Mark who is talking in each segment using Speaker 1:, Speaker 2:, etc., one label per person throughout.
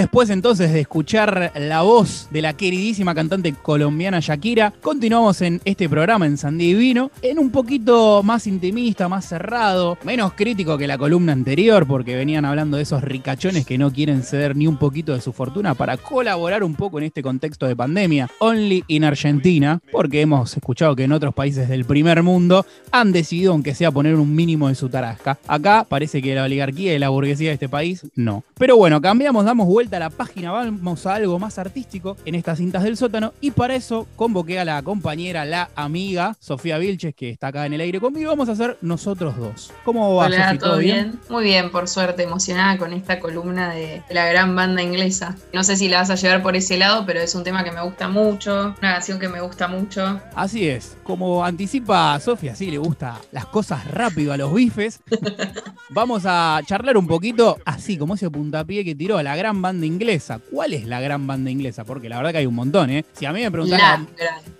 Speaker 1: Después entonces de escuchar la voz de la queridísima cantante colombiana Shakira, continuamos en este programa en Sandí Divino, en un poquito más intimista, más cerrado, menos crítico que la columna anterior, porque venían hablando de esos ricachones que no quieren ceder ni un poquito de su fortuna para colaborar un poco en este contexto de pandemia. Only in Argentina, porque hemos escuchado que en otros países del primer mundo han decidido, aunque sea, poner un mínimo de su tarasca. Acá parece que la oligarquía y la burguesía de este país no. Pero bueno, cambiamos, damos vuelta a la página, vamos a algo más artístico en estas cintas del sótano y para eso convoqué a la compañera, la amiga Sofía Vilches, que está acá en el aire conmigo. Vamos a hacer nosotros dos. ¿Cómo va,
Speaker 2: Hola, ¿todo, bien? Muy bien, por suerte, emocionada con esta columna de, la gran banda inglesa. No sé si la vas a llevar por ese lado, pero es un tema que me gusta mucho, una canción que me gusta mucho.
Speaker 1: Así es, como anticipa Sofía, sí le gusta las cosas rápido a los bifes. Vamos a charlar un poquito así, como ese puntapié que tiró a la gran banda inglesa. ¿Cuál es la gran banda inglesa? Porque la verdad que hay un montón, ¿eh? Si a mí me preguntan.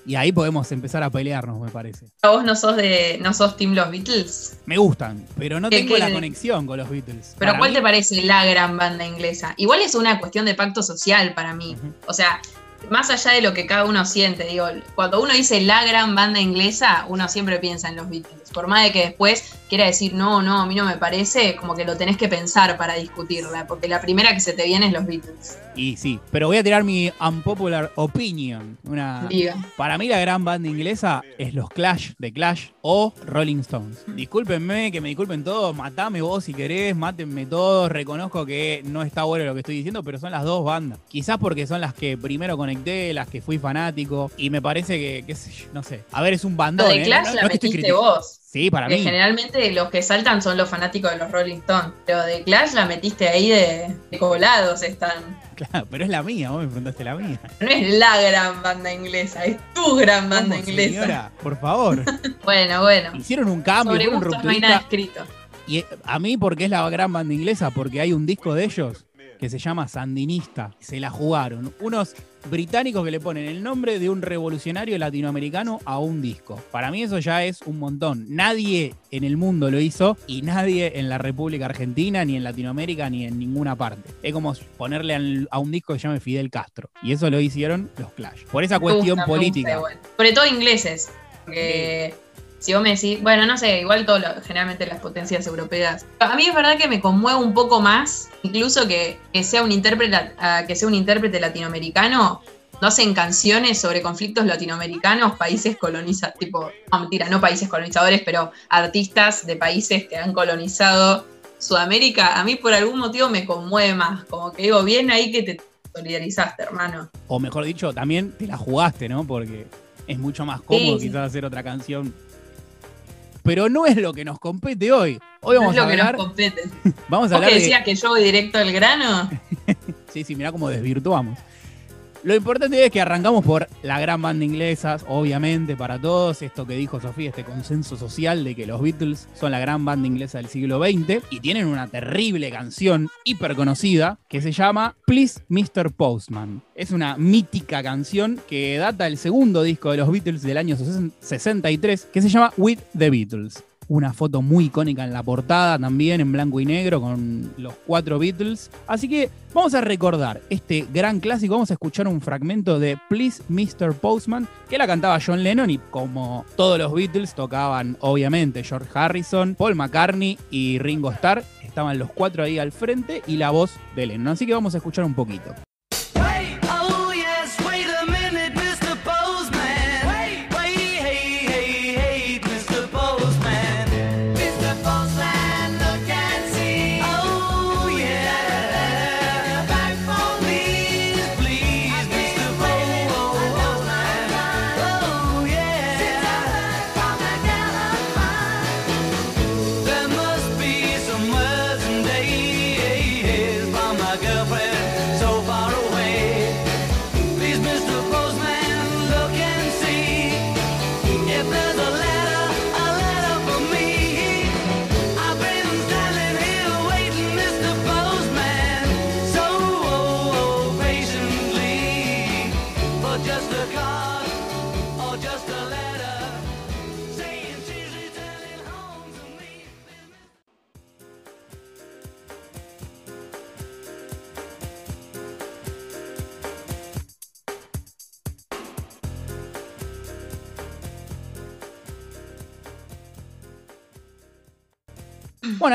Speaker 1: Y ahí podemos empezar a pelearnos, me parece.
Speaker 2: ¿A vos no sos de. no sos Team Los Beatles?
Speaker 1: Me gustan, pero no tengo la conexión con los Beatles.
Speaker 2: Pero ¿cuál te parece la gran banda inglesa? Igual es una cuestión de pacto social para mí. O sea, más allá de lo que cada uno siente, digo, cuando uno dice la gran banda inglesa, uno siempre piensa en los Beatles. Por más de que después quiera decir, no, no, a mí no me parece, como que lo tenés que pensar para discutirla, porque la primera que se te viene es los Beatles.
Speaker 1: Y sí, pero voy a tirar mi unpopular opinion. Una, Para mí la gran banda inglesa es los Clash de Clash o Rolling Stones. Discúlpenme, que me disculpen todos, matame vos si querés, mátenme todos, reconozco que no está bueno lo que estoy diciendo, pero son las dos bandas. Quizás porque son las que primero conecté, las que fui fanático, y me parece que, qué sé yo, no sé. A ver, es un bandón.
Speaker 2: de ¿eh? Clash la metiste vos.
Speaker 1: Sí, para mí.
Speaker 2: Generalmente los que saltan son los fanáticos de los Rolling Stones. Pero de Clash la metiste ahí de, colados están.
Speaker 1: Claro, pero es la mía, vos me preguntaste la mía.
Speaker 2: No es la gran banda inglesa, es tu gran banda inglesa.
Speaker 1: Señora, por favor.
Speaker 2: bueno, bueno.
Speaker 1: Hicieron un cambio,
Speaker 2: Sobre un no hay nada escrito.
Speaker 1: Y eh, a mí, porque es la gran banda inglesa, porque hay un disco de ellos que se llama Sandinista. Se la jugaron. Unos británicos que le ponen el nombre de un revolucionario latinoamericano a un disco. Para mí eso ya es un montón. Nadie en el mundo lo hizo y nadie en la República Argentina, ni en Latinoamérica, ni en ninguna parte. Es como ponerle a un disco que se llame Fidel Castro. Y eso lo hicieron los Clash. Por esa cuestión política.
Speaker 2: Sobre todo ingleses. Porque si vos me decís, bueno, no sé, igual todo generalmente las potencias europeas. A mí es verdad que me conmueve un poco más, incluso que, sea un intérprete, que sea un intérprete latinoamericano, no hacen canciones sobre conflictos latinoamericanos, países colonizados, tipo, no mentira, no países colonizadores, pero artistas de países que han colonizado Sudamérica, a mí por algún motivo me conmueve más, como que digo, bien ahí que te solidarizaste, hermano.
Speaker 1: O mejor dicho, también te la jugaste, ¿no? Porque es mucho más cómodo quizás hacer otra canción pero no es lo que nos compete hoy. Hoy vamos
Speaker 2: no
Speaker 1: es
Speaker 2: lo
Speaker 1: a
Speaker 2: que nos compete.
Speaker 1: Vamos a hablar
Speaker 2: que decía que yo voy directo al grano?
Speaker 1: sí, sí, mirá cómo desvirtuamos. Lo importante es que arrancamos por la gran banda inglesa, obviamente, para todos. Esto que dijo Sofía, este consenso social de que los Beatles son la gran banda inglesa del siglo XX y tienen una terrible canción hiper conocida que se llama Please Mr. Postman. Es una mítica canción que data del segundo disco de los Beatles del año 63 que se llama With the Beatles una foto muy icónica en la portada también, en blanco y negro, con los cuatro Beatles. Así que vamos a recordar este gran clásico, vamos a escuchar un fragmento de Please Mr. Postman, que la cantaba John Lennon y como todos los Beatles tocaban obviamente George Harrison, Paul McCartney y Ringo Starr. Estaban los cuatro ahí al frente y la voz de Lennon. Así que vamos a escuchar un poquito.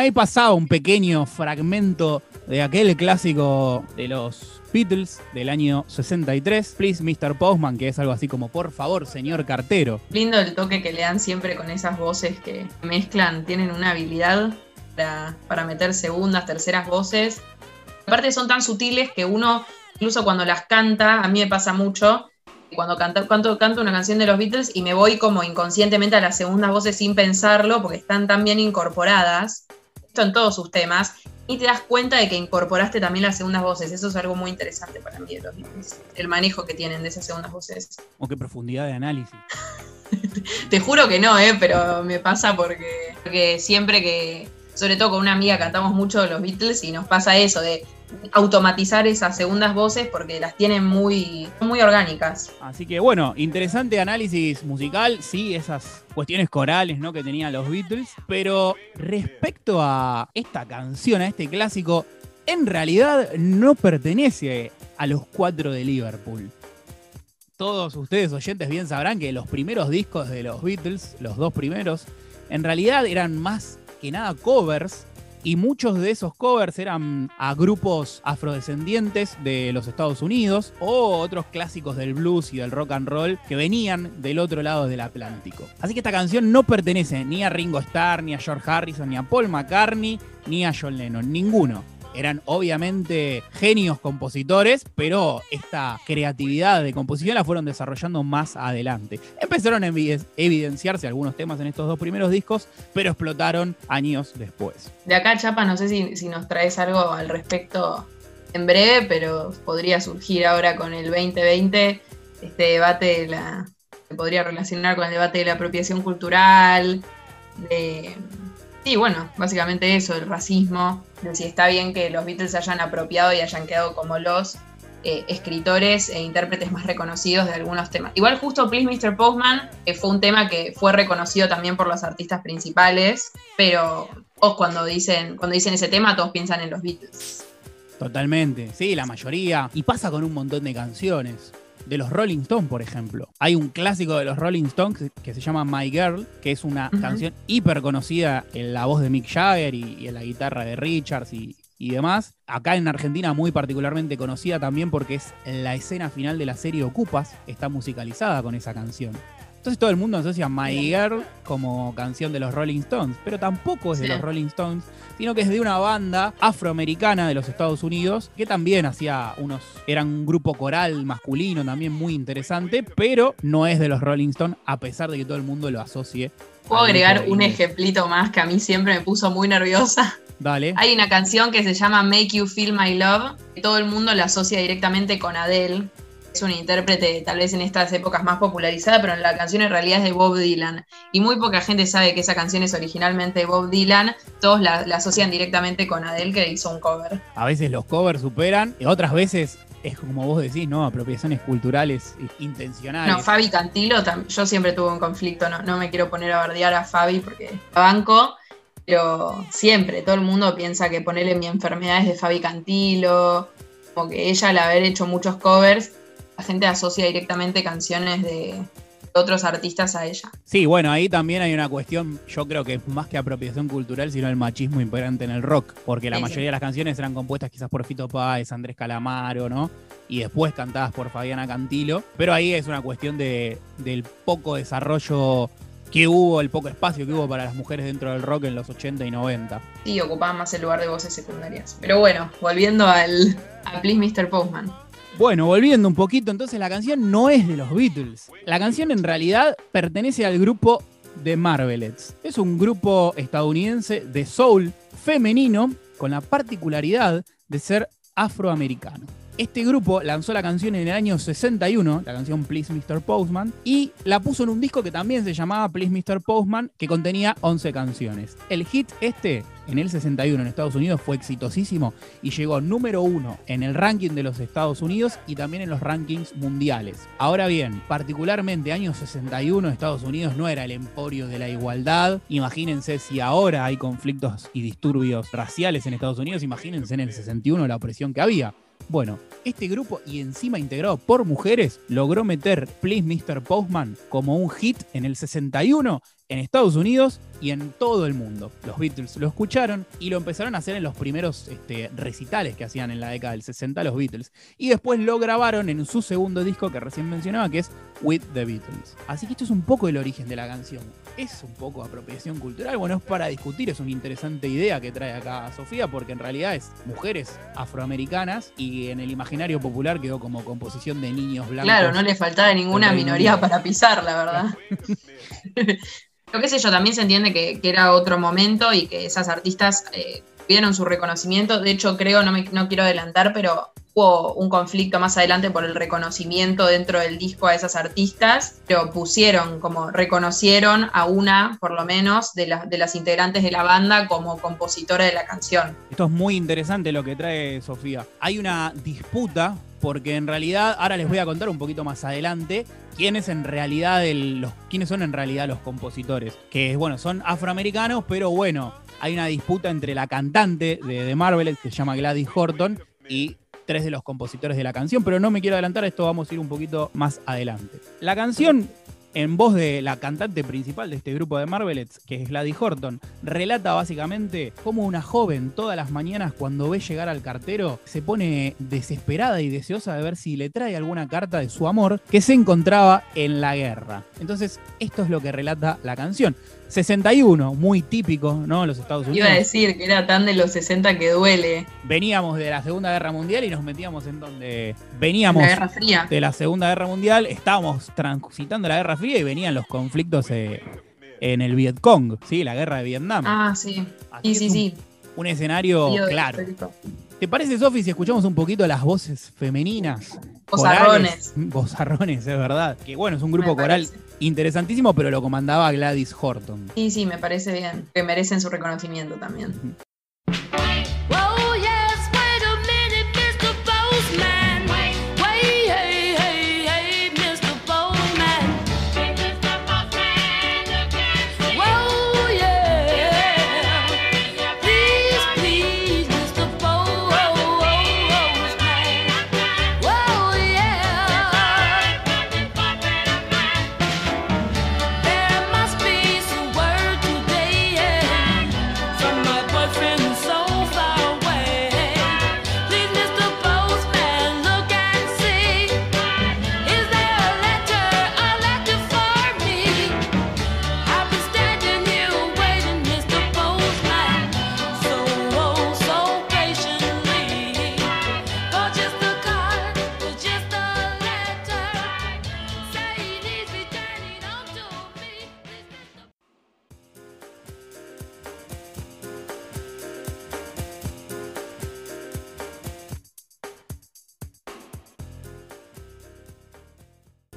Speaker 1: Ahí pasaba un pequeño fragmento de aquel clásico de los Beatles del año 63, Please Mr. Postman, que es algo así como por favor, señor cartero.
Speaker 2: Lindo el toque que le dan siempre con esas voces que mezclan, tienen una habilidad para, para meter segundas, terceras voces. Aparte son tan sutiles que uno, incluso cuando las canta, a mí me pasa mucho, cuando canto, canto, canto una canción de los Beatles y me voy como inconscientemente a las segundas voces sin pensarlo, porque están tan bien incorporadas, esto en todos sus temas, y te das cuenta de que incorporaste también las segundas voces. Eso es algo muy interesante para mí de los Beatles, el manejo que tienen de esas segundas voces.
Speaker 1: O qué profundidad de análisis.
Speaker 2: te juro que no, ¿eh? pero me pasa porque, porque siempre que, sobre todo con una amiga, cantamos mucho los Beatles y nos pasa eso de automatizar esas segundas voces porque las tienen muy, muy orgánicas.
Speaker 1: Así que bueno, interesante análisis musical, sí, esas cuestiones corales ¿no? que tenían los Beatles, pero respecto a esta canción, a este clásico, en realidad no pertenece a los cuatro de Liverpool. Todos ustedes oyentes bien sabrán que los primeros discos de los Beatles, los dos primeros, en realidad eran más que nada covers y muchos de esos covers eran a grupos afrodescendientes de los Estados Unidos o otros clásicos del blues y del rock and roll que venían del otro lado del Atlántico. Así que esta canción no pertenece ni a Ringo Starr, ni a George Harrison, ni a Paul McCartney, ni a John Lennon, ninguno eran obviamente genios compositores, pero esta creatividad de composición la fueron desarrollando más adelante. Empezaron a evidenciarse algunos temas en estos dos primeros discos, pero explotaron años después.
Speaker 2: De acá, Chapa, no sé si, nos traes algo al respecto en breve, pero podría surgir ahora con el 2020 este debate de la, se podría relacionar con el debate de la apropiación cultural, de Sí, bueno, básicamente eso, el racismo, si está bien que los Beatles se hayan apropiado y hayan quedado como los eh, escritores e intérpretes más reconocidos de algunos temas. Igual justo Please Mr. Postman que fue un tema que fue reconocido también por los artistas principales, pero todos cuando dicen, cuando dicen ese tema todos piensan en los Beatles.
Speaker 1: Totalmente, sí, la mayoría. Y pasa con un montón de canciones de los Rolling Stones, por ejemplo. Hay un clásico de los Rolling Stones que se llama My Girl, que es una canción hiper conocida en la voz de Mick Jagger y, en la guitarra de Richards y, y demás. Acá en Argentina muy particularmente conocida también porque es la escena final de la serie Ocupas, está musicalizada con esa canción. Entonces todo el mundo asocia My Girl como canción de los Rolling Stones, pero tampoco es de los Rolling Stones, sino que es de una banda afroamericana de los Estados Unidos que también hacía unos, eran un grupo coral masculino también muy interesante, pero no es de los Rolling Stones a pesar de que todo el mundo lo asocie.
Speaker 2: Puedo agregar un ejemplito más que a mí siempre me puso muy nerviosa.
Speaker 1: Dale.
Speaker 2: Hay una canción que se llama Make You Feel My Love, que todo el mundo la asocia directamente con Adele, es un intérprete tal vez en estas épocas más popularizada, pero la canción en realidad es de Bob Dylan. Y muy poca gente sabe que esa canción es originalmente de Bob Dylan. Todos la, asocian directamente con Adele, que hizo un cover.
Speaker 1: A veces los covers superan, y otras veces es como vos decís, ¿no? Apropiaciones culturales intencionales.
Speaker 2: No, Fabi Cantilo, yo siempre tuve un conflicto, no, no me quiero poner a bardear a Fabi porque banco, pero siempre todo el mundo piensa que ponerle mi enfermedad es de Fabi Cantilo, como que ella al haber hecho muchos covers la gente asocia directamente canciones de otros artistas a ella.
Speaker 1: Sí, bueno, ahí también hay una cuestión, yo creo que es más que apropiación cultural, sino el machismo imperante en el rock, porque la mayoría de las canciones eran compuestas quizás por Fito Páez, Andrés Calamaro, ¿no? Y después cantadas por Fabiana Cantilo, pero ahí es una cuestión de, del poco desarrollo que hubo, el poco espacio que hubo para las mujeres dentro del rock en los 80 y 90.
Speaker 2: Sí, ocupaban más el lugar de voces secundarias. Pero bueno, volviendo al a Please Mr. Postman.
Speaker 1: Bueno, volviendo un poquito, entonces la canción no es de los Beatles. La canción en realidad pertenece al grupo The Marvelettes. Es un grupo estadounidense de soul femenino con la particularidad de ser afroamericano. Este grupo lanzó la canción en el año 61, la canción Please Mr. Postman, y la puso en un disco que también se llamaba Please Mr. Postman, que contenía 11 canciones. El hit este, en el 61 en Estados Unidos, fue exitosísimo y llegó número uno en el ranking de los Estados Unidos y también en los rankings mundiales. Ahora bien, particularmente año 61 Estados Unidos no era el emporio de la igualdad. Imagínense si ahora hay conflictos y disturbios raciales en Estados Unidos, imagínense en el 61 la opresión que había. Bueno, este grupo y encima integrado por mujeres logró meter Please Mr. Postman como un hit en el 61 en Estados Unidos y en todo el mundo. Los Beatles lo escucharon y lo empezaron a hacer en los primeros este, recitales que hacían en la década del 60 los Beatles. Y después lo grabaron en su segundo disco que recién mencionaba, que es With the Beatles. Así que esto es un poco el origen de la canción. Es un poco apropiación cultural. Bueno, es para discutir, es una interesante idea que trae acá Sofía, porque en realidad es mujeres afroamericanas y en el imaginario popular quedó como composición de niños blancos.
Speaker 2: Claro, no le faltaba ninguna minoría para pisar, la verdad. Lo que sé yo, también se entiende que, era otro momento y que esas artistas eh, tuvieron su reconocimiento. De hecho, creo, no, me, no quiero adelantar, pero hubo un conflicto más adelante por el reconocimiento dentro del disco a esas artistas, pero pusieron como reconocieron a una, por lo menos, de, de las integrantes de la banda como compositora de la canción.
Speaker 1: Esto es muy interesante lo que trae Sofía. Hay una disputa porque en realidad, ahora les voy a contar un poquito más adelante, quiénes en realidad los, quiénes son en realidad los compositores. Que bueno, son afroamericanos, pero bueno, hay una disputa entre la cantante de, de Marvel, que se llama Gladys Horton, y tres de los compositores de la canción, pero no me quiero adelantar, esto vamos a ir un poquito más adelante. La canción en voz de la cantante principal de este grupo de Marvelets, que es Gladys Horton, relata básicamente cómo una joven todas las mañanas cuando ve llegar al cartero se pone desesperada y deseosa de ver si le trae alguna carta de su amor que se encontraba en la guerra. Entonces, esto es lo que relata la canción. 61, muy típico, ¿no? Los Estados Unidos.
Speaker 2: Iba a decir que era tan de los 60 que duele.
Speaker 1: Veníamos de la Segunda Guerra Mundial y nos metíamos en donde veníamos
Speaker 2: la Guerra Fría.
Speaker 1: de la Segunda Guerra Mundial, estábamos transitando la Guerra Fría y venían los conflictos eh, en el Vietcong, ¿sí? La guerra de Vietnam.
Speaker 2: Ah, sí. sí, sí, sí.
Speaker 1: Un escenario claro. ¿Te parece, Sofi, si escuchamos un poquito las voces femeninas?
Speaker 2: Bozarrones.
Speaker 1: Bozarrones, es verdad. Que bueno, es un grupo coral interesantísimo, pero lo comandaba Gladys Horton.
Speaker 2: Sí, sí, me parece bien. Que merecen su reconocimiento también.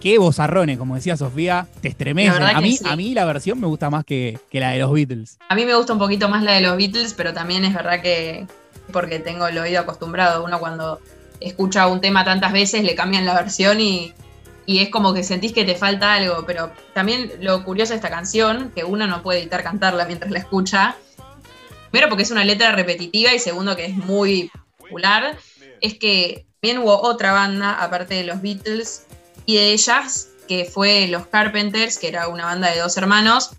Speaker 1: Qué bozarrones, como decía Sofía, te estremecen. A mí, a mí la versión me gusta más que, la de los Beatles.
Speaker 2: A mí me gusta un poquito más la de los Beatles, pero también es verdad que porque tengo el oído acostumbrado. Uno cuando escucha un tema tantas veces le cambian la versión y, es como que sentís que te falta algo. Pero también lo curioso de esta canción, que uno no puede evitar cantarla mientras la escucha, primero porque es una letra repetitiva y segundo que es muy popular, es que también hubo otra banda, aparte de los Beatles, y de ellas, que fue Los Carpenters, que era una banda de dos hermanos,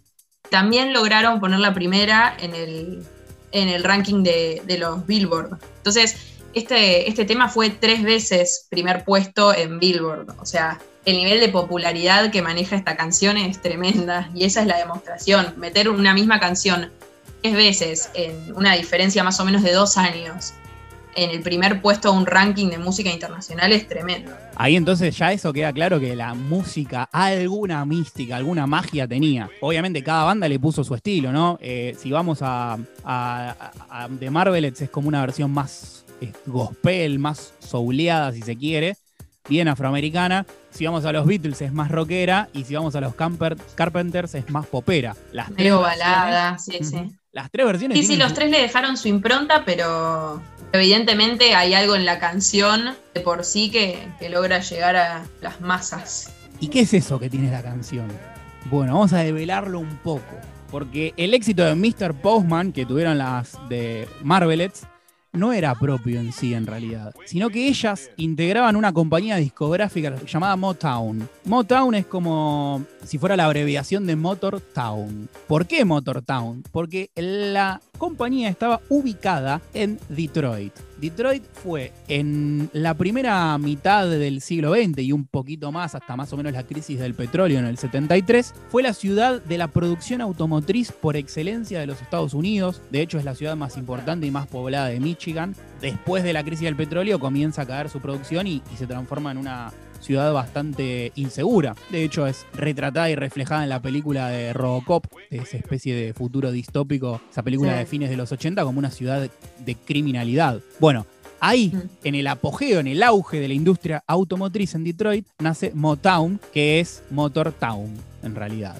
Speaker 2: también lograron poner la primera en el, en el ranking de, los Billboard. Entonces, este, este tema fue tres veces primer puesto en Billboard. O sea, el nivel de popularidad que maneja esta canción es tremenda y esa es la demostración. Meter una misma canción tres veces en una diferencia más o menos de dos años en el primer puesto de un ranking de música internacional es tremendo.
Speaker 1: Ahí entonces ya eso queda claro que la música alguna mística, alguna magia tenía. Obviamente cada banda le puso su estilo, ¿no? Eh, si vamos a, a, The Marvelettes es como una versión más gospel, más souleada si se quiere, bien afroamericana. Si vamos a los Beatles es más rockera y si vamos a los Carpenters es más popera.
Speaker 2: Las balada, sí, sí.
Speaker 1: Las tres versiones.
Speaker 2: Sí, sí, los tres le dejaron su impronta, pero Evidentemente hay algo en la canción de por sí que, logra llegar a las masas.
Speaker 1: ¿Y qué es eso que tiene la canción? Bueno, vamos a develarlo un poco. Porque el éxito de Mr. Postman, que tuvieron las de Marvelets, no era propio en sí en realidad, sino que ellas integraban una compañía discográfica llamada Motown. Motown es como si fuera la abreviación de Motor Town. ¿Por qué Motor Town? Porque la compañía estaba ubicada en Detroit. Detroit fue en la primera mitad del siglo XX y un poquito más, hasta más o menos la crisis del petróleo en el 73, fue la ciudad de la producción automotriz por excelencia de los Estados Unidos. De hecho, es la ciudad más importante y más poblada de Michigan. Después de la crisis del petróleo comienza a caer su producción y, y se transforma en una ciudad bastante insegura. De hecho, es retratada y reflejada en la película de Robocop, de esa especie de futuro distópico, esa película
Speaker 2: Sí.
Speaker 1: de fines de los 80, como una ciudad de criminalidad. Bueno, ahí,
Speaker 2: Mm.
Speaker 1: en el apogeo, en el auge de la industria automotriz en Detroit, nace Motown, que es Motor Town, en realidad.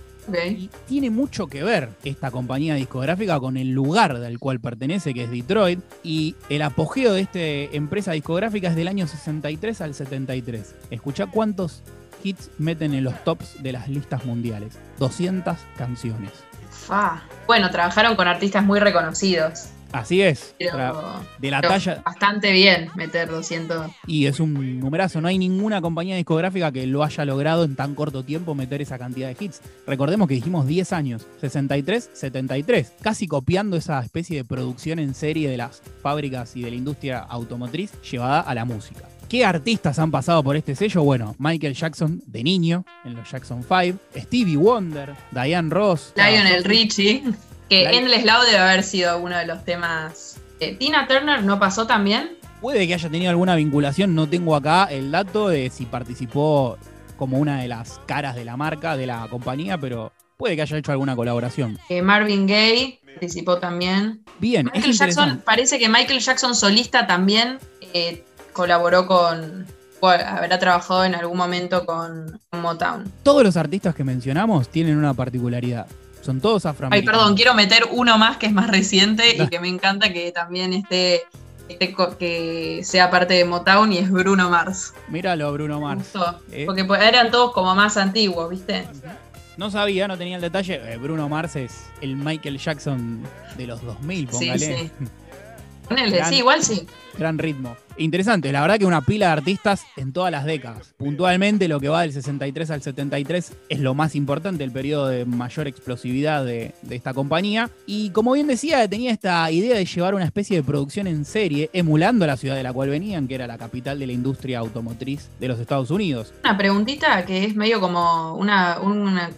Speaker 1: Y tiene mucho que ver esta compañía discográfica con el lugar del cual pertenece, que es Detroit. Y el apogeo de esta empresa discográfica es del año 63 al 73. Escuchá cuántos hits meten en los tops de las listas mundiales. 200 canciones.
Speaker 2: Fa. Bueno, trabajaron con artistas muy reconocidos.
Speaker 1: Así es.
Speaker 2: Pero,
Speaker 1: de la
Speaker 2: pero
Speaker 1: talla.
Speaker 2: bastante bien meter 200.
Speaker 1: Y es un numerazo. No hay ninguna compañía discográfica que lo haya logrado en tan corto tiempo meter esa cantidad de hits. Recordemos que dijimos 10 años. 63, 73. Casi copiando esa especie de producción en serie de las fábricas y de la industria automotriz llevada a la música. ¿Qué artistas han pasado por este sello? Bueno, Michael Jackson de niño en los Jackson 5, Stevie Wonder, Diane Ross,
Speaker 2: Lionel Richie. Que
Speaker 1: Lion-
Speaker 2: Endless Love debe haber sido uno de los temas. Eh, Tina Turner no pasó también.
Speaker 1: Puede que haya tenido alguna vinculación, no tengo acá el dato de si participó como una de las caras de la marca, de la compañía, pero puede que haya hecho alguna colaboración.
Speaker 2: Eh, Marvin Gaye participó también.
Speaker 1: Bien,
Speaker 2: Michael Jackson, parece que Michael Jackson solista también eh, colaboró con. habrá trabajado en algún momento con Motown.
Speaker 1: Todos los artistas que mencionamos tienen una particularidad. Son todos
Speaker 2: Ay,
Speaker 1: afroamericanos.
Speaker 2: perdón, quiero meter uno más que es más reciente y que me encanta que también esté, esté que sea parte de Motown y es Bruno Mars.
Speaker 1: Míralo, Bruno Mars. Eh.
Speaker 2: Porque pues, eran todos como más antiguos, ¿viste?
Speaker 1: No sabía, no tenía el detalle. Eh, Bruno Mars es el Michael Jackson de los 2000,
Speaker 2: Sí,
Speaker 1: póngale.
Speaker 2: sí. Ponele,
Speaker 1: Gran-
Speaker 2: sí, igual sí.
Speaker 1: Gran ritmo. Interesante, la verdad que una pila de artistas en todas las décadas. Puntualmente lo que va del 63 al 73 es lo más importante, el periodo de mayor explosividad de, de esta compañía. Y como bien decía, tenía esta idea de llevar una especie de producción en serie, emulando la ciudad de la cual venían, que era la capital de la industria automotriz de los Estados Unidos.
Speaker 2: Una preguntita que es medio como una, una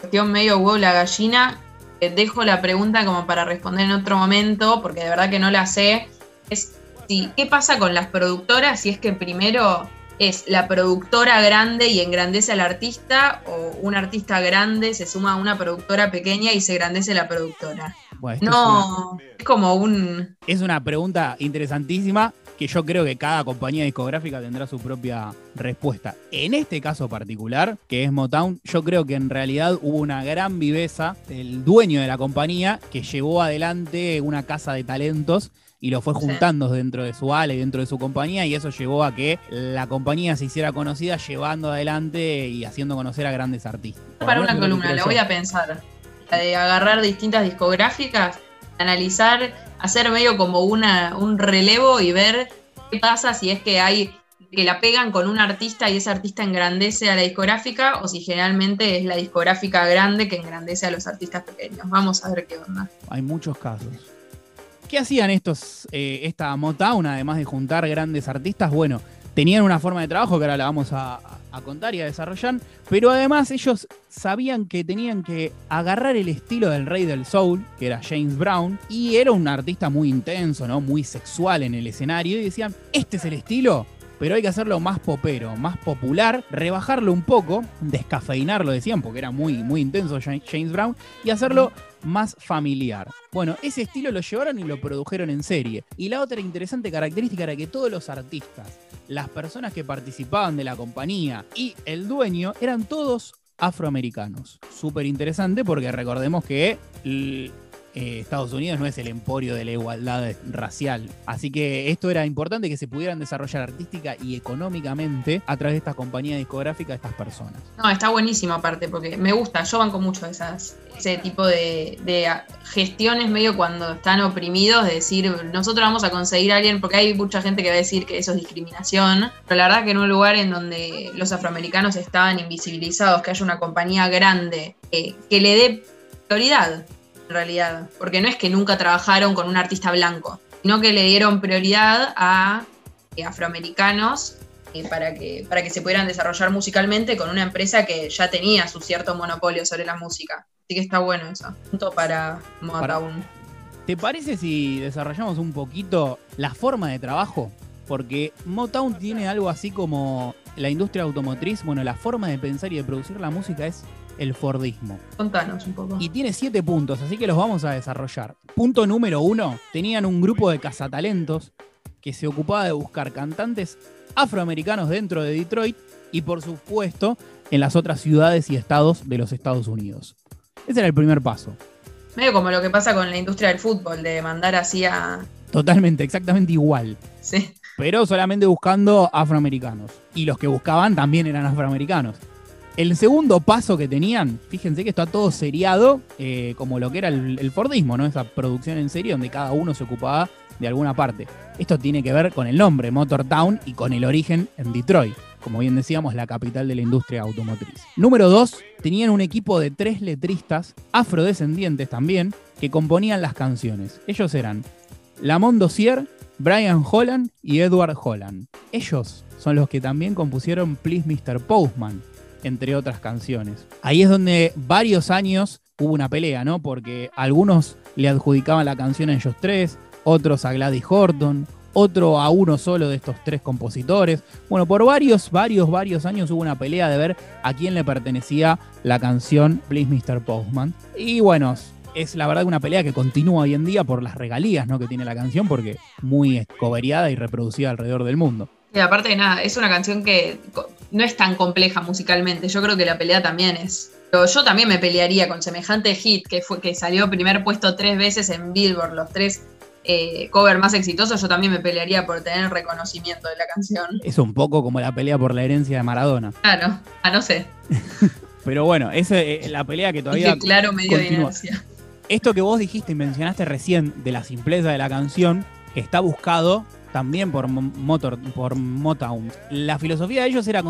Speaker 2: cuestión medio huevo la gallina. Eh, Dejo la pregunta como para responder en otro momento, porque de verdad que no la sé. Es si, ¿qué pasa con las productoras si es que primero es la productora grande y engrandece al artista o un artista grande se suma a una productora pequeña y se engrandece la productora?
Speaker 1: Bueno, esto es una-
Speaker 2: No, es como un...
Speaker 1: Es una pregunta interesantísima que yo creo que cada compañía discográfica tendrá su propia respuesta. En este caso particular, que es Motown, yo creo que en realidad hubo una gran viveza del dueño de la compañía que llevó adelante una casa de talentos y lo fue
Speaker 2: Sí.
Speaker 1: juntando dentro de su ala y dentro de su compañía y eso llevó a que la compañía se hiciera conocida llevando adelante y haciendo conocer a grandes artistas.
Speaker 2: para
Speaker 1: Por
Speaker 2: una columna, la voy a pensar. La de agarrar distintas discográficas, analizar, hacer medio como una, un relevo y ver qué pasa si es que hay que la pegan con un artista y ese artista engrandece a la discográfica o si generalmente es la discográfica grande que engrandece a los artistas pequeños. Vamos a ver qué onda.
Speaker 1: Hay muchos casos. ¿Qué hacían estos, eh, esta Motown, además de juntar grandes artistas? Bueno, tenían una forma de trabajo que ahora la vamos a, a contar y a desarrollar, pero además ellos sabían que tenían que agarrar el estilo del rey del soul, que era James Brown, y era un artista muy intenso, ¿no? Muy sexual en el escenario, y decían, este es el estilo, pero hay que hacerlo más popero, más popular, rebajarlo un poco, descafeinarlo, decían, porque era muy, muy intenso Ja- James Brown, y hacerlo más familiar. Bueno, ese estilo lo llevaron y lo produjeron en serie. Y la otra interesante característica era que todos los artistas, las personas que participaban de la compañía y el dueño eran todos afroamericanos. Súper interesante porque recordemos que eh, Estados Unidos no es el emporio de la igualdad racial. Así que esto era importante que se pudieran desarrollar artística y económicamente a través de esta compañía discográfica de estas personas.
Speaker 2: No, está buenísimo aparte, porque me gusta, yo banco mucho esas, ese tipo de, de gestiones medio cuando están oprimidos, de decir, nosotros vamos a conseguir a alguien, porque hay mucha gente que va a decir que eso es discriminación, pero la verdad que en un lugar en donde los afroamericanos estaban invisibilizados, que haya una compañía grande eh, que le dé prioridad, en realidad, porque no es que nunca trabajaron con un artista blanco, sino que le dieron prioridad a eh, afroamericanos eh, para, que, para que se pudieran desarrollar musicalmente con una empresa que ya tenía su cierto monopolio sobre la música. Así que está bueno eso. Punto para Motown.
Speaker 1: ¿Te parece si desarrollamos un poquito la forma de trabajo? Porque Motown tiene algo así como la industria automotriz. Bueno, la forma de pensar y de producir la música es el Fordismo.
Speaker 2: Contanos un poco.
Speaker 1: Y tiene siete puntos, así que los vamos a desarrollar. Punto número uno, tenían un grupo de cazatalentos que se ocupaba de buscar cantantes afroamericanos dentro de Detroit y por supuesto en las otras ciudades y estados de los Estados Unidos. Ese era el primer paso.
Speaker 2: Medio como lo que pasa con la industria del fútbol, de mandar así a...
Speaker 1: Totalmente, exactamente igual.
Speaker 2: Sí.
Speaker 1: Pero solamente buscando afroamericanos. Y los que buscaban también eran afroamericanos. El segundo paso que tenían, fíjense que está todo seriado, eh, como lo que era el, Fordismo, ¿no? Esa producción en serie donde cada uno se ocupaba de alguna parte. Esto tiene que ver con el nombre, Motortown, y con el origen en Detroit, como bien decíamos, la capital de la industria automotriz. Número dos, tenían un equipo de tres letristas, afrodescendientes también, que componían las canciones. Ellos eran Lamont Dossier, Brian Holland y Edward Holland. Ellos son los que también compusieron Please Mr. Postman, entre otras canciones. Ahí es donde varios años hubo una pelea, ¿no? Porque algunos le adjudicaban la canción a ellos tres, otros a Gladys Horton, otro a uno solo de estos tres compositores. Bueno, por varios, varios, varios años hubo una pelea de ver a quién le pertenecía la canción Please Mr. Postman. Y bueno, es la verdad una pelea que continúa hoy en día por las regalías ¿no? que tiene la canción, porque muy escoberiada y reproducida alrededor del mundo.
Speaker 2: Y aparte de nada, es una canción que no es tan compleja musicalmente. Yo creo que la pelea también es. Pero yo también me pelearía con semejante hit que fue que salió primer puesto tres veces en Billboard, los tres eh, cover más exitosos, yo también me pelearía por tener reconocimiento de la canción.
Speaker 1: Es un poco como la pelea por la herencia de Maradona.
Speaker 2: Claro, a no sé.
Speaker 1: Pero bueno, esa es la pelea que todavía.
Speaker 2: claro, medio de
Speaker 1: Esto que vos dijiste y mencionaste recién de la simpleza de la canción, está buscado también por, Motor, por Motown. La filosofía de ellos era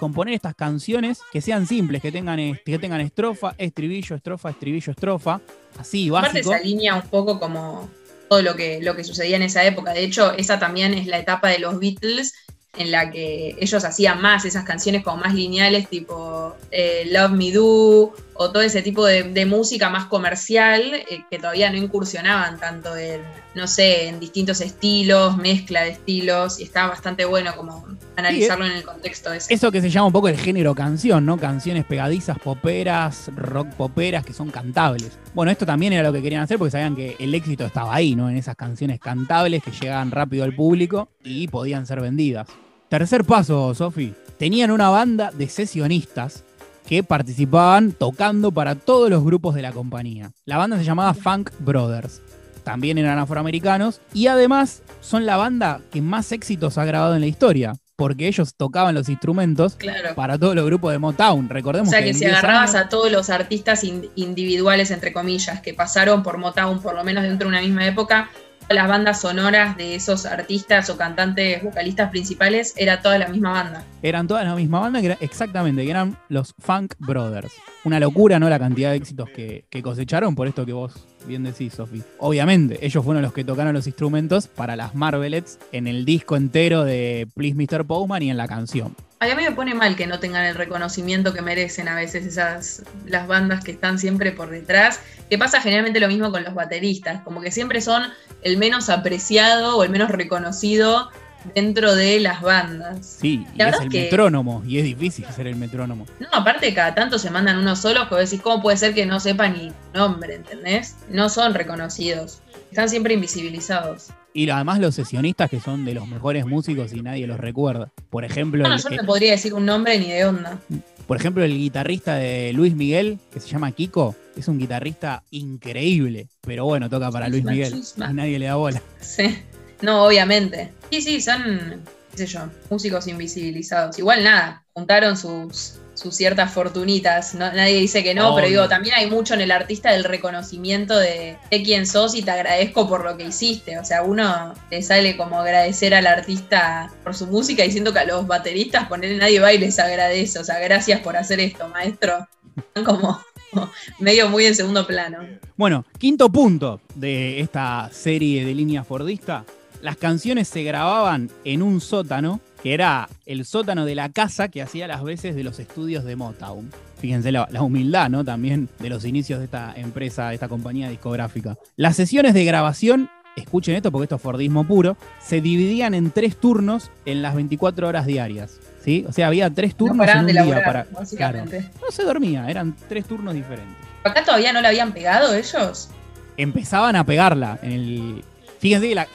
Speaker 1: componer estas canciones que sean simples, que tengan, que tengan estrofa, estribillo, estrofa, estribillo, estrofa. Así, básico.
Speaker 2: Aparte se alinea un poco como todo lo que, lo que sucedía en esa época. De hecho, esa también es la etapa de los Beatles en la que ellos hacían más esas canciones como más lineales, tipo eh, Love Me Do, o todo ese tipo de, música más comercial, eh, que todavía no incursionaban tanto en, no sé, en distintos estilos, mezcla de estilos, y está bastante bueno como analizarlo en el contexto de
Speaker 1: Eso que se llama un poco el género canción, ¿no? Canciones pegadizas, poperas, rock poperas, que son cantables. Bueno, esto también era lo que querían hacer porque sabían que el éxito estaba ahí, ¿no? En esas canciones cantables que llegaban rápido al público y podían ser vendidas. Tercer paso, Sofi. Tenían una banda de sesionistas que participaban tocando para todos los grupos de la compañía. La banda se llamaba Funk Brothers. También eran afroamericanos y además son la banda que más éxitos ha grabado en la historia. Porque ellos tocaban los instrumentos para todos los grupos de Motown. Recordemos
Speaker 2: o sea que, si agarrabas a todos los artistas individuales, entre comillas, que pasaron por Motown, por lo menos dentro de una misma época, las bandas sonoras de esos artistas o cantantes vocalistas principales era toda la misma banda.
Speaker 1: Eran todas la misma banda, exactamente, que eran los Funk Brothers. Una locura, ¿no? La cantidad de éxitos que, que cosecharon por esto que vos bien decís, Sofi. Obviamente, ellos fueron los que tocaron los instrumentos para las Marvelettes en el disco entero de Please Mr. Postman y en la canción.
Speaker 2: A mí me pone mal que no tengan el reconocimiento que merecen a veces esas las bandas que están siempre por detrás. Que pasa generalmente lo mismo con los bateristas, como que siempre son el menos apreciado o el menos reconocido dentro de las bandas.
Speaker 1: Sí, y es el metrónomo, y es difícil ser el metrónomo.
Speaker 2: No, aparte cada tanto se mandan unos solos que vos decís, ¿cómo puede ser que no sepan ni nombre, ¿entendés? No son reconocidos, están siempre invisibilizados.
Speaker 1: Y además los sesionistas que son de los mejores músicos y nadie los recuerda. Por ejemplo,
Speaker 2: Bueno,
Speaker 1: el-
Speaker 2: yo no podría decir un nombre ni de onda.
Speaker 1: por ejemplo, el guitarrista de Luis Miguel, que se llama Kiko, es un guitarrista increíble. Pero bueno, toca para Luis Miguel.
Speaker 2: chisma.
Speaker 1: Y nadie le da bola.
Speaker 2: Sí. No, obviamente. Sí, sí, son, qué sé yo, músicos invisibilizados. Igual nada, juntaron sus, sus ciertas fortunitas. No- nadie dice que no, pero digo, también hay mucho en el artista del reconocimiento de, de quién sos y te agradezco por lo que hiciste. O sea, uno le sale como agradecer al artista por su música y siento que a los bateristas ponerle nadie va y les agradece. O sea, gracias por hacer esto, maestro. Están como medio muy en segundo plano.
Speaker 1: Bueno, quinto punto de esta serie de líneas Fordista. Las canciones se grababan en un sótano, que era el sótano de la casa que hacía las veces de los estudios de Motown. Fíjense la, la humildad, ¿no? También de los inicios de esta empresa, de esta compañía discográfica. Las sesiones de grabación, escuchen esto porque esto es Fordismo puro, se dividían en tres turnos en las 24 horas diarias. ¿Sí? O sea, había tres
Speaker 2: No
Speaker 1: turnos en
Speaker 2: de
Speaker 1: un día para. Claro, no se dormía, eran tres turnos diferentes.
Speaker 2: ¿Acá todavía no la habían pegado ellos?
Speaker 1: empezaban a pegarla en el. Fíjense la-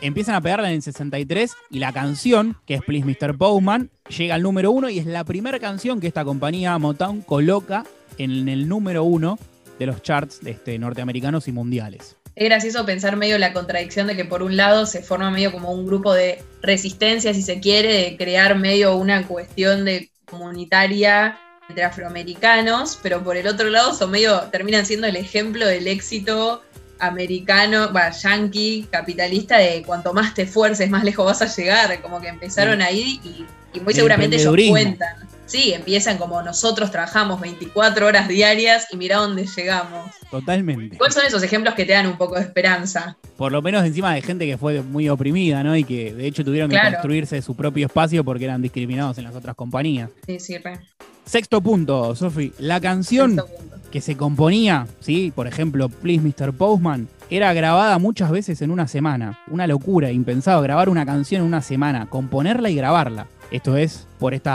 Speaker 1: empiezan a pegarla en el 63 y la canción, que es Please Mr. Bowman, llega al número uno y es la primera canción que esta compañía Motown coloca en el número uno de los charts este, norteamericanos y mundiales.
Speaker 2: Es gracioso pensar medio la contradicción de que por un lado se forma medio como un grupo de resistencia, si se quiere, de crear medio una cuestión de comunitaria entre afroamericanos, pero por el otro lado son medio, terminan siendo el ejemplo del éxito americano, va, yankee, capitalista, de cuanto más te esfuerces, más lejos vas a llegar, como que empezaron
Speaker 1: Sí.
Speaker 2: ahí y, y muy
Speaker 1: El
Speaker 2: seguramente ellos cuentan. Sí, empiezan como nosotros trabajamos 24 horas diarias y mira dónde llegamos.
Speaker 1: Totalmente.
Speaker 2: ¿Cuáles son esos ejemplos que te dan un poco de esperanza?
Speaker 1: Por lo menos encima de gente que fue muy oprimida, ¿no? Y que de hecho tuvieron que construirse su propio espacio porque eran discriminados en las otras compañías.
Speaker 2: Sí, sí, re.
Speaker 1: Sexto punto, Sofi. La canción
Speaker 2: Sexto punto.
Speaker 1: Que se componía, ¿sí? Por ejemplo, Please Mr. Postman, era grabada muchas veces en una semana. Una locura, impensado, grabar una canción en una semana, componerla y grabarla. Esto es por este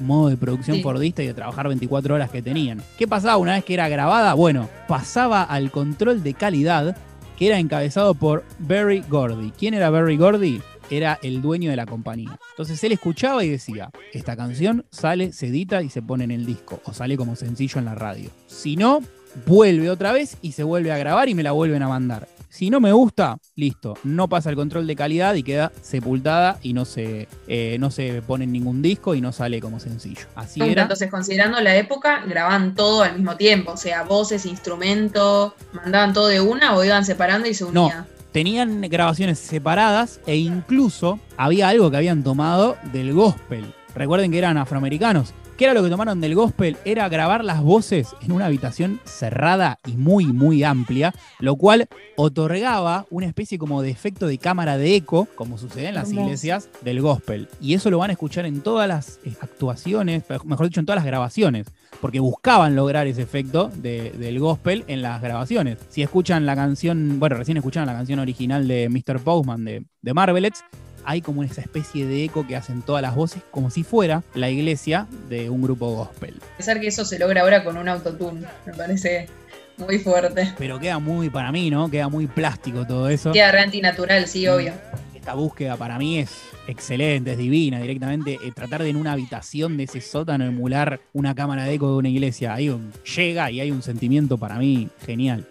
Speaker 1: modo de producción
Speaker 2: Sí.
Speaker 1: fordista y de trabajar 24 horas que tenían. ¿Qué pasaba una vez que era grabada? Bueno, pasaba al control de calidad que era encabezado por Barry Gordy. ¿Quién era Barry Gordy? Era el dueño de la compañía. Entonces él escuchaba y decía, esta canción sale, se edita y se pone en el disco, o sale como sencillo en la radio. Si no, vuelve otra vez y se vuelve a grabar y me la vuelven a mandar. Si no me gusta, listo, no pasa el control de calidad y queda sepultada y no se, eh, no se pone en ningún disco y no sale como sencillo. Así era.
Speaker 2: Entonces, considerando la época, grababan todo al mismo tiempo, o sea, voces, instrumentos, mandaban todo de una o iban separando y se
Speaker 1: No. Tenían grabaciones separadas e incluso había algo que habían tomado del gospel. Recuerden que eran afroamericanos. ¿Qué era lo que tomaron del gospel? Era grabar las voces en una habitación cerrada y muy, muy amplia, lo cual otorgaba una especie como de efecto de cámara de eco, como sucede en las iglesias del gospel. Y eso lo van a escuchar en todas las eh, actuaciones, mejor dicho, en todas las grabaciones porque buscaban lograr ese efecto de- del gospel en las grabaciones. Si escuchan la canción, bueno, recién escucharon la canción original de Mr. Postman de, de Marvelettes, hay como esa especie de eco que hacen todas las voces como si fuera la iglesia de un grupo gospel.
Speaker 2: Pensar que eso se logra ahora con un autotune, me parece muy fuerte.
Speaker 1: Pero queda muy, para mí, ¿no? Queda muy plástico todo eso.
Speaker 2: Queda re antinatural, sí, obvio.
Speaker 1: Esta búsqueda para mí es excelente, es divina, directamente eh, tratar de en una habitación de ese sótano emular una cámara de eco de una iglesia. Ahí un- llega y hay un sentimiento para mí genial.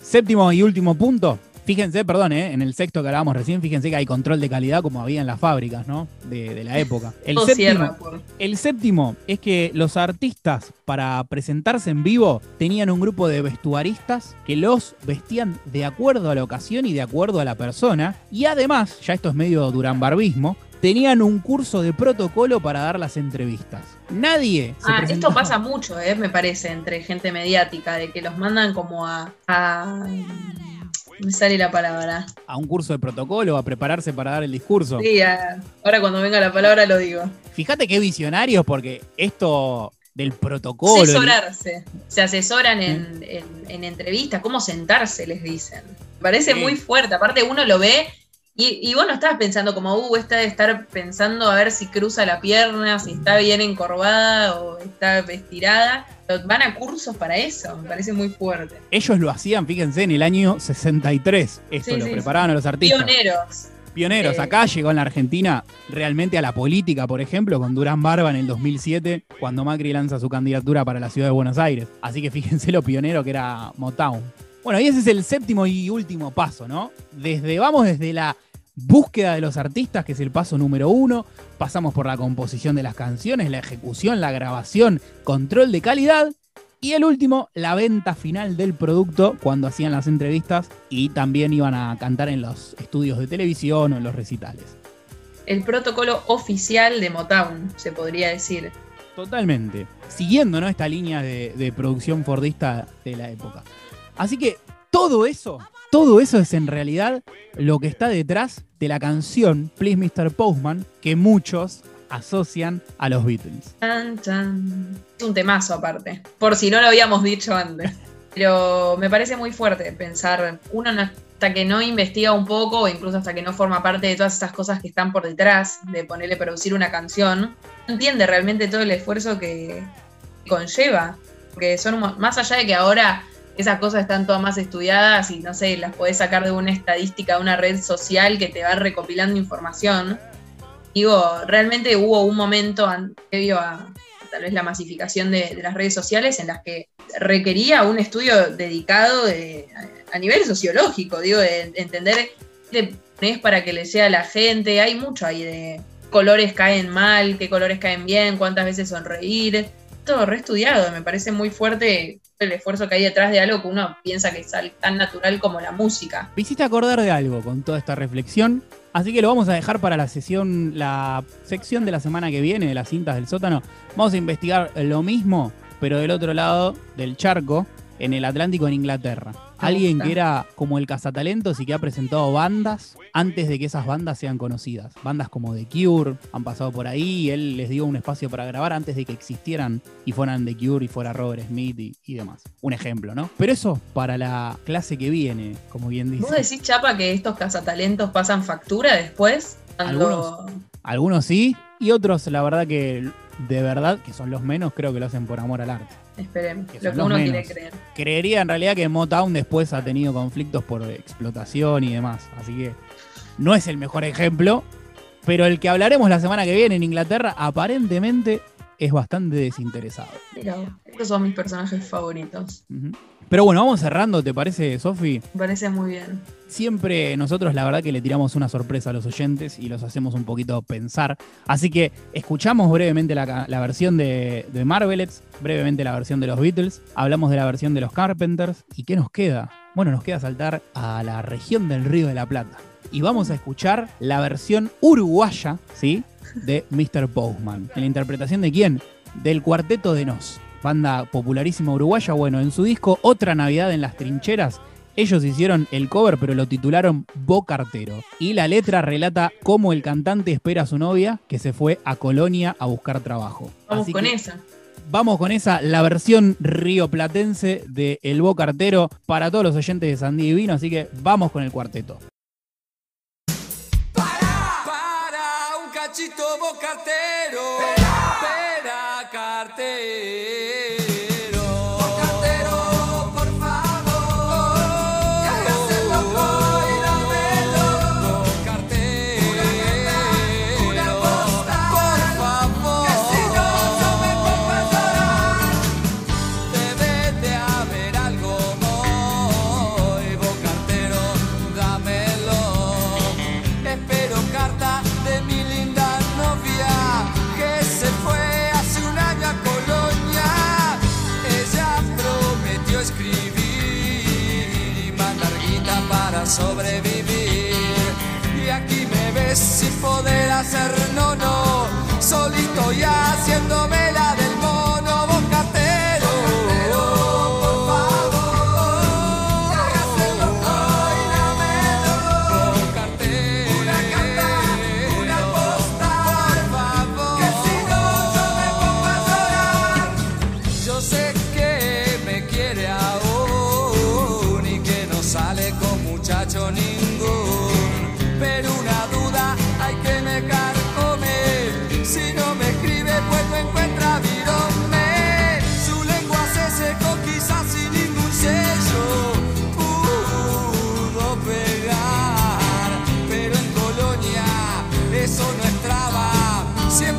Speaker 1: Séptimo y último punto. Fíjense, perdón, eh, en el sexto que hablábamos recién, fíjense que hay control de calidad como había en las fábricas, ¿no? De, de la época. El
Speaker 2: Todo
Speaker 1: séptimo,
Speaker 2: por-
Speaker 1: el séptimo es que los artistas para presentarse en vivo tenían un grupo de vestuaristas que los vestían de acuerdo a la ocasión y de acuerdo a la persona. Y además, ya esto es medio durambarbismo, tenían un curso de protocolo para dar las entrevistas. Nadie se
Speaker 2: Ah,
Speaker 1: presentaba-
Speaker 2: esto pasa mucho, eh, me parece, entre gente mediática, de que los mandan como a. a me sale la palabra.
Speaker 1: a un curso de protocolo, a prepararse para dar el discurso.
Speaker 2: Sí, a- ahora cuando venga la palabra lo digo.
Speaker 1: Fíjate qué visionarios, porque esto del protocolo. el-
Speaker 2: Asesorarse. Se asesoran en, en- en entrevistas, cómo sentarse, les dicen. Me parece
Speaker 1: Sí.
Speaker 2: muy fuerte. Aparte, uno lo ve Y, y vos no estabas pensando como, uh, esta de estar pensando a ver si cruza la pierna, si está bien encorvada o está estirada. Van a cursos para eso, me parece muy fuerte.
Speaker 1: Ellos lo hacían, fíjense, en el año 63. Esto
Speaker 2: Sí,
Speaker 1: lo
Speaker 2: sí,
Speaker 1: preparaban a los artistas.
Speaker 2: Pioneros.
Speaker 1: Pioneros.
Speaker 2: Eh.
Speaker 1: Acá llegó en la Argentina realmente a la política, por ejemplo, con Durán Barba en el 2007, cuando Macri lanza su candidatura para la ciudad de Buenos Aires. Así que fíjense lo pionero que era Motown. Bueno, y ese es el séptimo y último paso, ¿no? Desde, vamos desde la búsqueda de los artistas, que es el paso número uno, pasamos por la composición de las canciones, la ejecución, la grabación, control de calidad, y el último, la venta final del producto cuando hacían las entrevistas y también iban a cantar en los estudios de televisión o en los recitales.
Speaker 2: El protocolo oficial de Motown, se podría decir.
Speaker 1: Totalmente. Siguiendo ¿no? esta línea de, de producción fordista de la época. Así que todo eso, todo eso es en realidad lo que está detrás de la canción Please Mr. Postman que muchos asocian a los Beatles.
Speaker 2: Es un temazo aparte, por si no lo habíamos dicho antes. Pero me parece muy fuerte pensar, uno no- hasta que no investiga un poco, o incluso hasta que no forma parte de todas esas cosas que están por detrás de ponerle producir una canción, no entiende realmente todo el esfuerzo que conlleva. Porque son más allá de que ahora esas cosas están todas más estudiadas y no sé, las podés sacar de una estadística, de una red social que te va recopilando información. Digo, realmente hubo un momento previo a tal vez la masificación de, las redes sociales en las que requería un estudio dedicado de- a, a nivel sociológico, digo, de entender qué es para que le sea a la gente. Hay mucho ahí de colores caen mal, qué colores caen bien, cuántas veces sonreír. Todo reestudiado, me parece muy fuerte el esfuerzo que hay detrás de algo que uno piensa que es tan natural como la música.
Speaker 1: Me hiciste acordar de algo con toda esta reflexión, así que lo vamos a dejar para la sesión, la sección de la semana que viene de las cintas del sótano. Vamos a investigar lo mismo, pero del otro lado del charco, en el Atlántico, en Inglaterra. Alguien
Speaker 2: gusta.
Speaker 1: que era como el cazatalentos y que ha presentado bandas antes de que esas bandas sean conocidas. Bandas como The Cure han pasado por ahí y él les dio un espacio para grabar antes de que existieran y fueran The Cure y fuera Robert Smith y, y demás. Un ejemplo, ¿no? Pero eso para la clase que viene, como bien dice.
Speaker 2: ¿Vos decís, Chapa, que estos cazatalentos pasan factura después? Cuando-
Speaker 1: Algunos sí, y otros, la verdad que de verdad, que son los menos, creo que lo hacen por amor al arte.
Speaker 2: Esperemos,
Speaker 1: Que
Speaker 2: lo que uno
Speaker 1: menos.
Speaker 2: quiere creer.
Speaker 1: Creería en realidad que Motown después ha tenido conflictos por explotación y demás, así que no es el mejor ejemplo, pero el que hablaremos la semana que viene en Inglaterra aparentemente es bastante desinteresado.
Speaker 2: Mira, estos son mis personajes favoritos.
Speaker 1: Pero bueno, vamos cerrando, ¿te parece, Sofi?
Speaker 2: Me parece muy bien.
Speaker 1: Siempre nosotros la verdad que le tiramos una sorpresa a los oyentes y los hacemos un poquito pensar. Así que escuchamos brevemente la, versión de, de Marvelettes, brevemente la versión de los Beatles, hablamos de la versión de los Carpenters y ¿qué nos queda? Bueno, nos queda saltar a la región del Río de la Plata. Y vamos a escuchar la versión uruguaya, ¿sí? De Mr. Postman. ¿En la interpretación de quién? Del Cuarteto de Nos. Banda popularísima uruguaya. Bueno, en su disco Otra Navidad en las Trincheras, ellos hicieron el cover, pero lo titularon Bocartero. Y la letra relata cómo el cantante espera a su novia que se fue a Colonia a buscar trabajo.
Speaker 2: Vamos
Speaker 1: Así
Speaker 2: con
Speaker 1: que
Speaker 2: esa.
Speaker 1: Vamos con esa, la versión rioplatense de El Bocartero para todos los oyentes de Sandí Divino, así que vamos con el cuarteto.
Speaker 3: Para un cachito vos все